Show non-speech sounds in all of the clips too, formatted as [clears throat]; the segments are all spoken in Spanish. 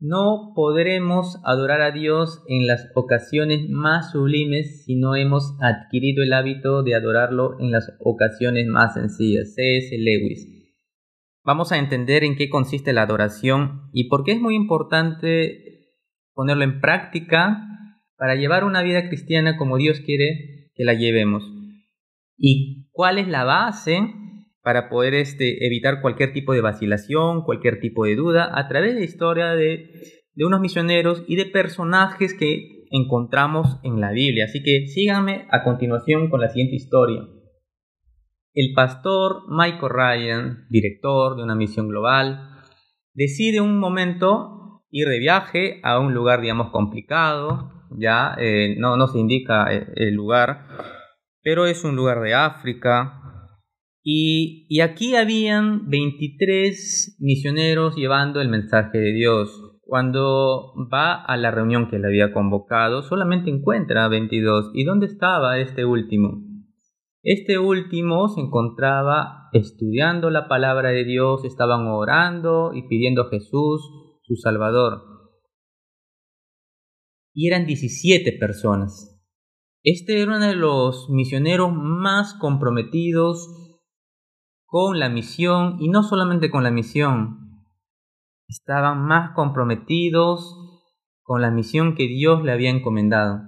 no podremos adorar a Dios en las ocasiones más sublimes si no hemos adquirido el hábito de adorarlo en las ocasiones más sencillas. C.S. Lewis. Vamos a entender en qué consiste la adoración y por qué es muy importante ponerlo en práctica para llevar una vida cristiana como Dios quiere que la llevemos. Y cuál es la base para poder este, evitar cualquier tipo de vacilación, cualquier tipo de duda, a través de la historia de, de unos misioneros y de personajes que encontramos en la Biblia. Así que síganme a continuación con la siguiente historia. El pastor Michael Ryan, director de una misión global, decide un momento ir de viaje a un lugar, digamos, complicado, ya eh, no, se indica eh, el lugar, pero es un lugar de África. Y, aquí habían 23 misioneros llevando el mensaje de Dios. Cuando va a la reunión que le había convocado, solamente encuentra a 22. ¿Y dónde estaba este último? Este último se encontraba estudiando la palabra de Dios, estaban orando y pidiendo a Jesús, su Salvador. Y eran 17 personas. Este era uno de los misioneros más comprometidos con la misión y no solamente con la misión. Estaban más comprometidos con la misión que Dios le había encomendado.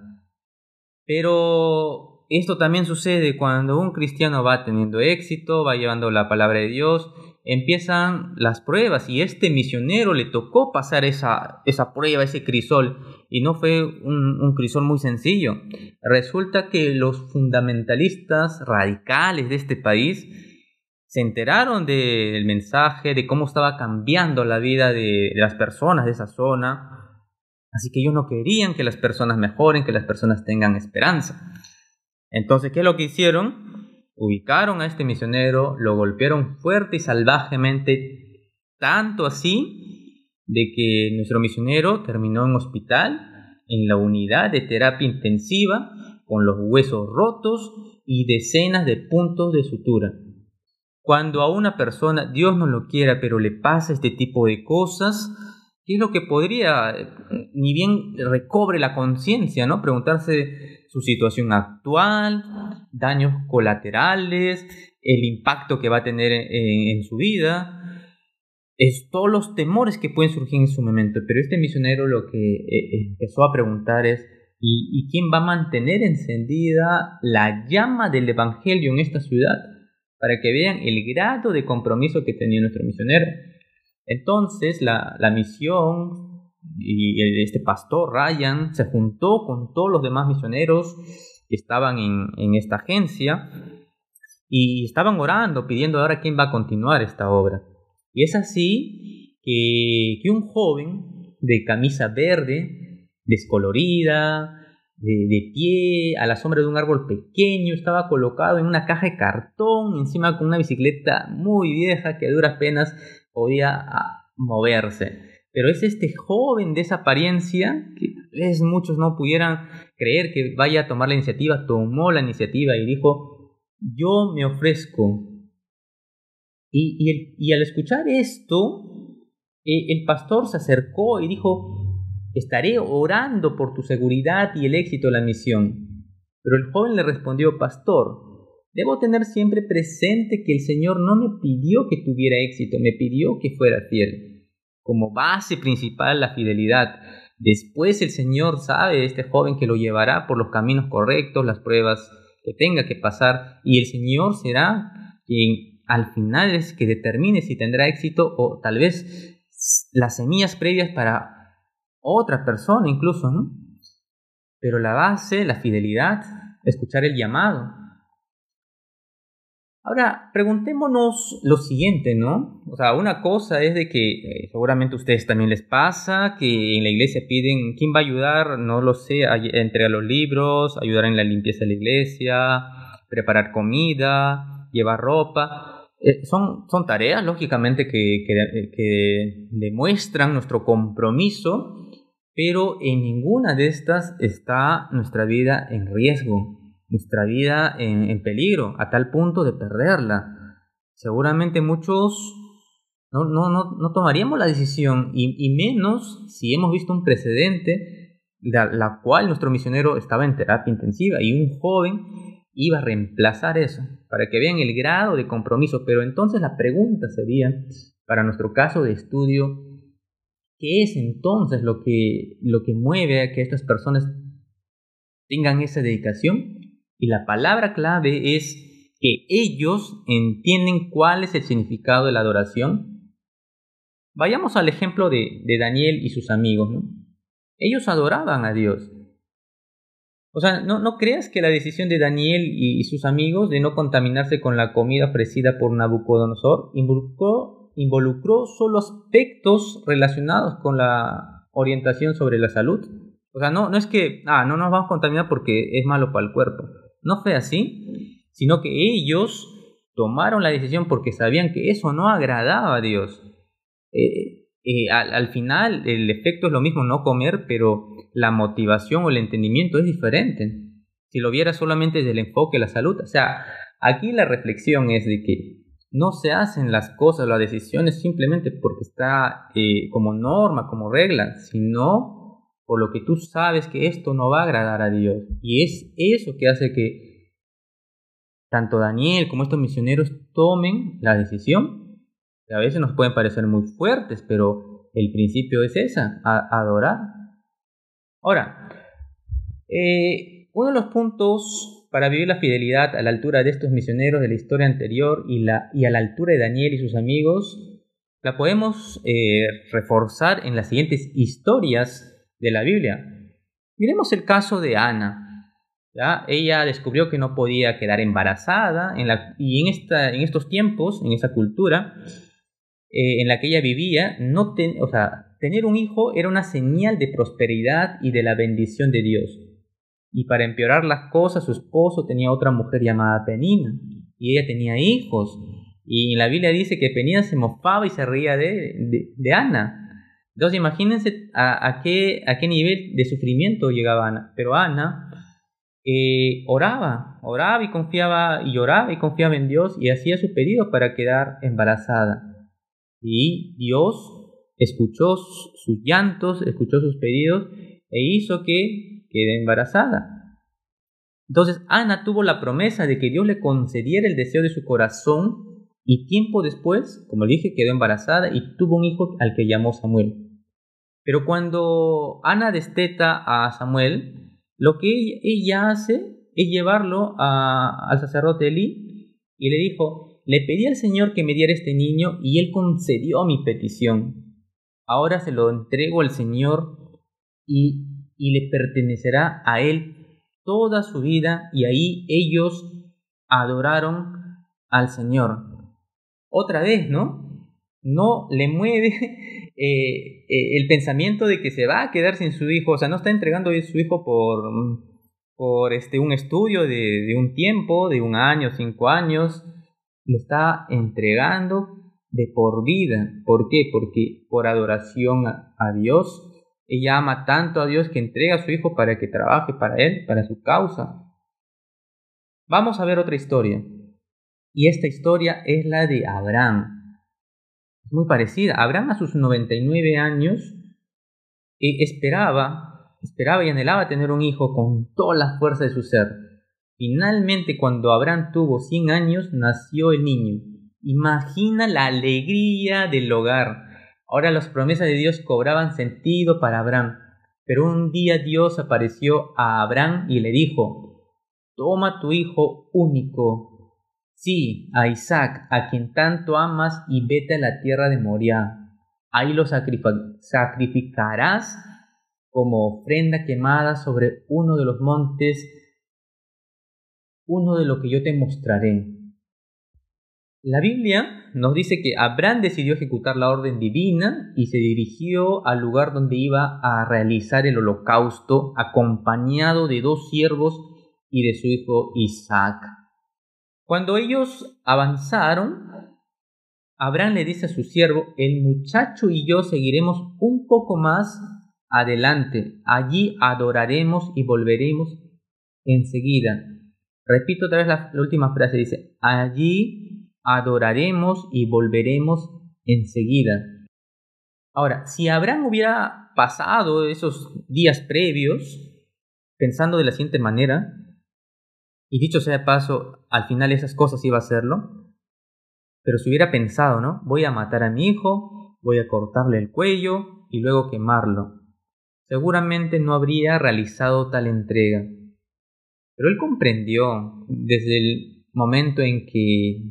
Pero esto también sucede cuando un cristiano va teniendo éxito, va llevando la palabra de Dios, empiezan las pruebas y este misionero le tocó pasar esa, esa prueba, ese crisol, y no fue un, un crisol muy sencillo. Resulta que los fundamentalistas radicales de este país se enteraron del mensaje, de cómo estaba cambiando la vida de, de las personas de esa zona, así que ellos no querían que las personas mejoren, que las personas tengan esperanza. Entonces, ¿qué es lo que hicieron? Ubicaron a este misionero, lo golpearon fuerte y salvajemente, tanto así de que nuestro misionero terminó en hospital, en la unidad de terapia intensiva, con los huesos rotos y decenas de puntos de sutura. Cuando a una persona, Dios no lo quiera, pero le pasa este tipo de cosas, ¿qué es lo que podría, ni bien recobre la conciencia, ¿no? Preguntarse su situación actual, daños colaterales, el impacto que va a tener en, su vida, es todos los temores que pueden surgir en su momento. Pero este misionero lo que eh, empezó a preguntar es, ¿y, quién va a mantener encendida la llama del Evangelio en esta ciudad? Para que vean el grado de compromiso que tenía nuestro misionero. Entonces la, la misión y este pastor Ryan se juntó con todos los demás misioneros que estaban en, esta agencia y estaban orando, pidiendo ahora quién va a continuar esta obra. Y es así que, que un joven de camisa verde, descolorida, de, pie, a la sombra de un árbol pequeño, estaba colocado en una caja de cartón, encima con una bicicleta muy vieja que a duras penas podía ah, moverse. Pero es este joven de esa apariencia que tal muchos no pudieran creer que vaya a tomar la iniciativa, tomó la iniciativa y dijo, yo me ofrezco. Y, y, al escuchar esto, eh, el pastor se acercó y dijo, estaré orando por tu seguridad y el éxito de la misión. Pero el joven le respondió, pastor, debo tener siempre presente que el Señor no me pidió que tuviera éxito, me pidió que fuera fiel como base principal la fidelidad. Después el Señor sabe este joven que lo llevará por los caminos correctos, las pruebas que tenga que pasar, y el Señor será quien al final es que determine si tendrá éxito o tal vez las semillas previas para otra persona incluso, ¿no? Pero la base, la fidelidad, escuchar el llamado, Ahora, preguntémonos lo siguiente, ¿no? O sea, una cosa es de que eh, seguramente a ustedes también les pasa, que en la iglesia piden, ¿quién va a ayudar? No lo sé, a entregar los libros, ayudar en la limpieza de la iglesia, preparar comida, llevar ropa. Eh, son, son tareas, lógicamente, que, que, que demuestran nuestro compromiso, pero en ninguna de estas está nuestra vida en riesgo nuestra vida en, peligro, a tal punto de perderla. Seguramente muchos no, no, no, no tomaríamos la decisión, y, menos si hemos visto un precedente, la, la cual nuestro misionero estaba en terapia intensiva y un joven iba a reemplazar eso, para que vean el grado de compromiso. Pero entonces la pregunta sería, para nuestro caso de estudio, ¿qué es entonces lo que, lo que mueve a que estas personas tengan esa dedicación? Y la palabra clave es que ellos entienden cuál es el significado de la adoración. Vayamos al ejemplo de, Daniel y sus amigos. Ellos adoraban a Dios. O sea, no, no creas que la decisión de Daniel y, sus amigos de no contaminarse con la comida ofrecida por Nabucodonosor involucró, involucró solo aspectos relacionados con la orientación sobre la salud. O sea, no, no es que, ah, no nos vamos a contaminar porque es malo para el cuerpo. No fue así sino que ellos tomaron la decisión porque sabían que eso no agradaba a Dios. Eh, eh, al, final el efecto es lo mismo, no comer, pero la motivación o el entendimiento es diferente. Si lo viera solamente desde el enfoque de la salud. O sea, aquí la reflexión es de que no se hacen las cosas, las decisiones simplemente porque está eh, como norma, como regla, sino por lo que tú sabes que esto no va a agradar a Dios. Y es eso que hace que tanto Daniel como estos misioneros tomen la decisión, que a veces nos pueden parecer muy fuertes, pero el principio es esa, adorar. Ahora, eh, uno de los puntos para vivir la fidelidad a la altura de estos misioneros de la historia anterior y, a la altura de Daniel y sus amigos, la podemos eh, reforzar en las siguientes historias de la Biblia. Miremos el caso de Ana. Ella descubrió que no podía quedar embarazada en y en, estos tiempos, en esa cultura eh, en la que ella vivía, tener un hijo era una señal de prosperidad y de la bendición de Dios. Y para empeorar las cosas, su esposo tenía otra mujer llamada Penina y ella tenía hijos. Y en la Biblia dice que Penina se mofaba y se reía de, de, Ana. Entonces imagínense a, a, qué, a qué nivel de sufrimiento llegaba Ana. Pero Ana eh, oraba, oraba y confiaba, y oraba y confiaba en Dios y hacía su pedido para quedar embarazada. Y Dios escuchó sus llantos, escuchó sus pedidos e hizo que quede embarazada. Entonces Ana tuvo la promesa de que Dios le concediera el deseo de su corazón y tiempo después, como le dije, quedó embarazada y tuvo un hijo al que llamó Samuel. Pero cuando Ana desteta a Samuel, lo que ella hace es llevarlo al sacerdote Eli y le dijo, le pedí al Señor que me diera este niño y él concedió mi petición. Ahora se lo entrego al Señor y, y le pertenecerá a él toda su vida y ahí ellos adoraron al Señor. Otra vez, ¿no? No le mueve [laughs] eh, eh, el pensamiento de que se va a quedar sin su hijo, o sea, no está entregando a su hijo por, por este, un estudio de, un tiempo, de un año, cinco años, lo está entregando de por vida. ¿Por qué? Porque por adoración a Dios, ella ama tanto a Dios que entrega a su hijo para que trabaje para él, para su causa. Vamos a ver otra historia. Y esta historia es la de Abraham muy parecida. Abraham a sus 99 años eh, esperaba, esperaba y anhelaba tener un hijo con toda la fuerza de su ser. Finalmente, cuando Abraham tuvo 100 años, nació el niño. Imagina la alegría del hogar. Ahora las promesas de Dios cobraban sentido para Abraham. Pero un día Dios apareció a Abraham y le dijo, Toma tu hijo único, Sí, a Isaac, a quien tanto amas, y vete a la tierra de Moria. Ahí lo sacrificarás como ofrenda quemada sobre uno de los montes, uno de lo que yo te mostraré. La Biblia nos dice que Abraham decidió ejecutar la orden divina y se dirigió al lugar donde iba a realizar el holocausto acompañado de dos siervos y de su hijo Isaac. Cuando ellos avanzaron, Abraham le dice a su siervo, el muchacho y yo seguiremos un poco más adelante, allí adoraremos y volveremos enseguida. Repito otra vez la, última frase, dice, allí adoraremos y volveremos enseguida. Ahora, si Abraham hubiera pasado esos días previos pensando de la siguiente manera, y dicho sea de paso, al final esas cosas iba a hacerlo, pero si hubiera pensado, ¿no? Voy a matar a mi hijo, voy a cortarle el cuello y luego quemarlo. Seguramente no habría realizado tal entrega. Pero él comprendió desde el momento en que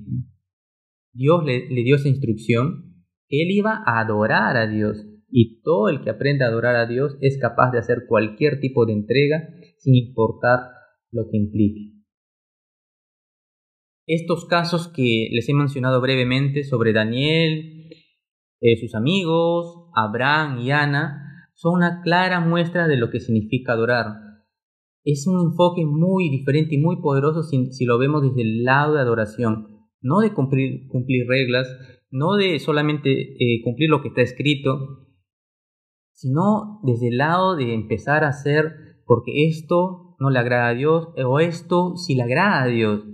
Dios le, dio esa instrucción él iba a adorar a Dios. Y todo el que aprende a adorar a Dios es capaz de hacer cualquier tipo de entrega sin importar lo que implique. Estos casos que les he mencionado brevemente sobre Daniel, eh, sus amigos, Abraham y Ana, son una clara muestra de lo que significa adorar. Es un enfoque muy diferente y muy poderoso si, lo vemos desde el lado de adoración, no de cumplir, reglas, no de solamente eh, cumplir lo que está escrito, sino desde el lado de empezar a hacer porque esto no le agrada a Dios o esto sí le agrada a Dios.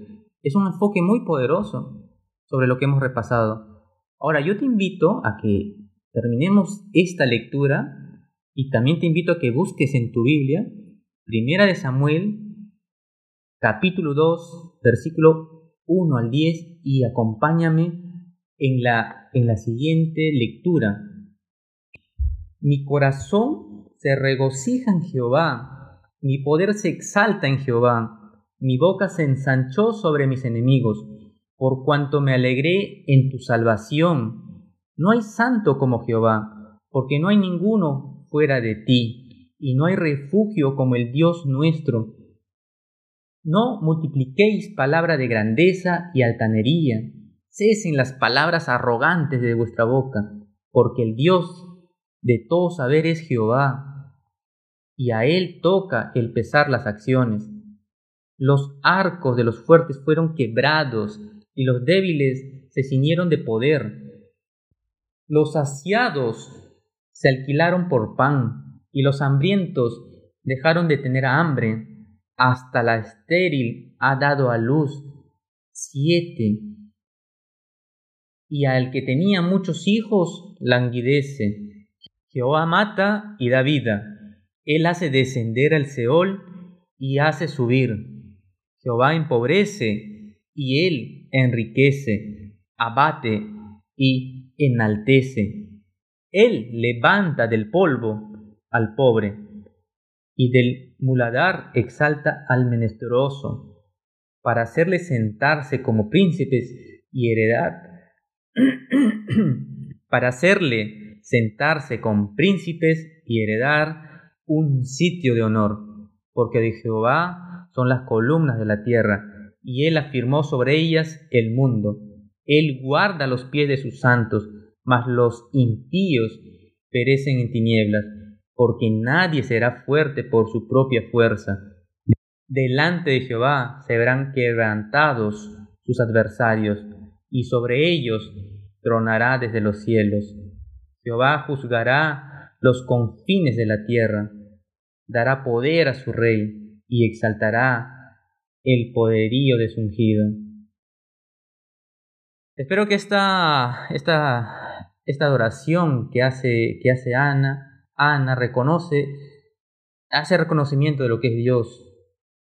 Es un enfoque muy poderoso sobre lo que hemos repasado. Ahora, yo te invito a que terminemos esta lectura y también te invito a que busques en tu Biblia Primera de Samuel, capítulo 2, versículo 1 al 10 y acompáñame en la, en la siguiente lectura. Mi corazón se regocija en Jehová, mi poder se exalta en Jehová mi boca se ensanchó sobre mis enemigos, por cuanto me alegré en tu salvación. No hay santo como Jehová, porque no hay ninguno fuera de ti, y no hay refugio como el Dios nuestro. No multipliquéis palabra de grandeza y altanería, cesen las palabras arrogantes de vuestra boca, porque el Dios de todo saber es Jehová, y a él toca el pesar las acciones los arcos de los fuertes fueron quebrados y los débiles se ciñeron de poder. Los saciados se alquilaron por pan y los hambrientos dejaron de tener hambre. Hasta la estéril ha dado a luz siete. Y al que tenía muchos hijos languidece. Jehová mata y da vida. Él hace descender al Seol y hace subir. Jehová empobrece y él enriquece, abate y enaltece. Él levanta del polvo al pobre y del muladar exalta al menesteroso para hacerle sentarse como príncipes y heredad, [clears throat] para hacerle sentarse con príncipes y heredar un sitio de honor, porque de Jehová son las columnas de la tierra, y Él afirmó sobre ellas el mundo. Él guarda los pies de sus santos, mas los impíos perecen en tinieblas, porque nadie será fuerte por su propia fuerza. Delante de Jehová se verán quebrantados sus adversarios, y sobre ellos tronará desde los cielos. Jehová juzgará los confines de la tierra, dará poder a su rey y exaltará el poderío de su ungido. Espero que esta, esta, esta adoración que hace, que hace Ana, Ana reconoce, hace reconocimiento de lo que es Dios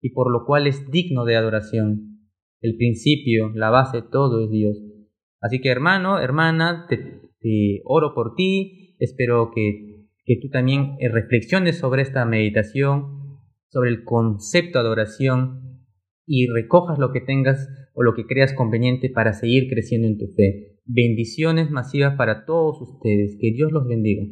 y por lo cual es digno de adoración. El principio, la base, todo es Dios. Así que hermano, hermana, te, oro por ti, espero que, que tú también reflexiones sobre esta meditación sobre el concepto de adoración y recojas lo que tengas o lo que creas conveniente para seguir creciendo en tu fe. Bendiciones masivas para todos ustedes. Que Dios los bendiga.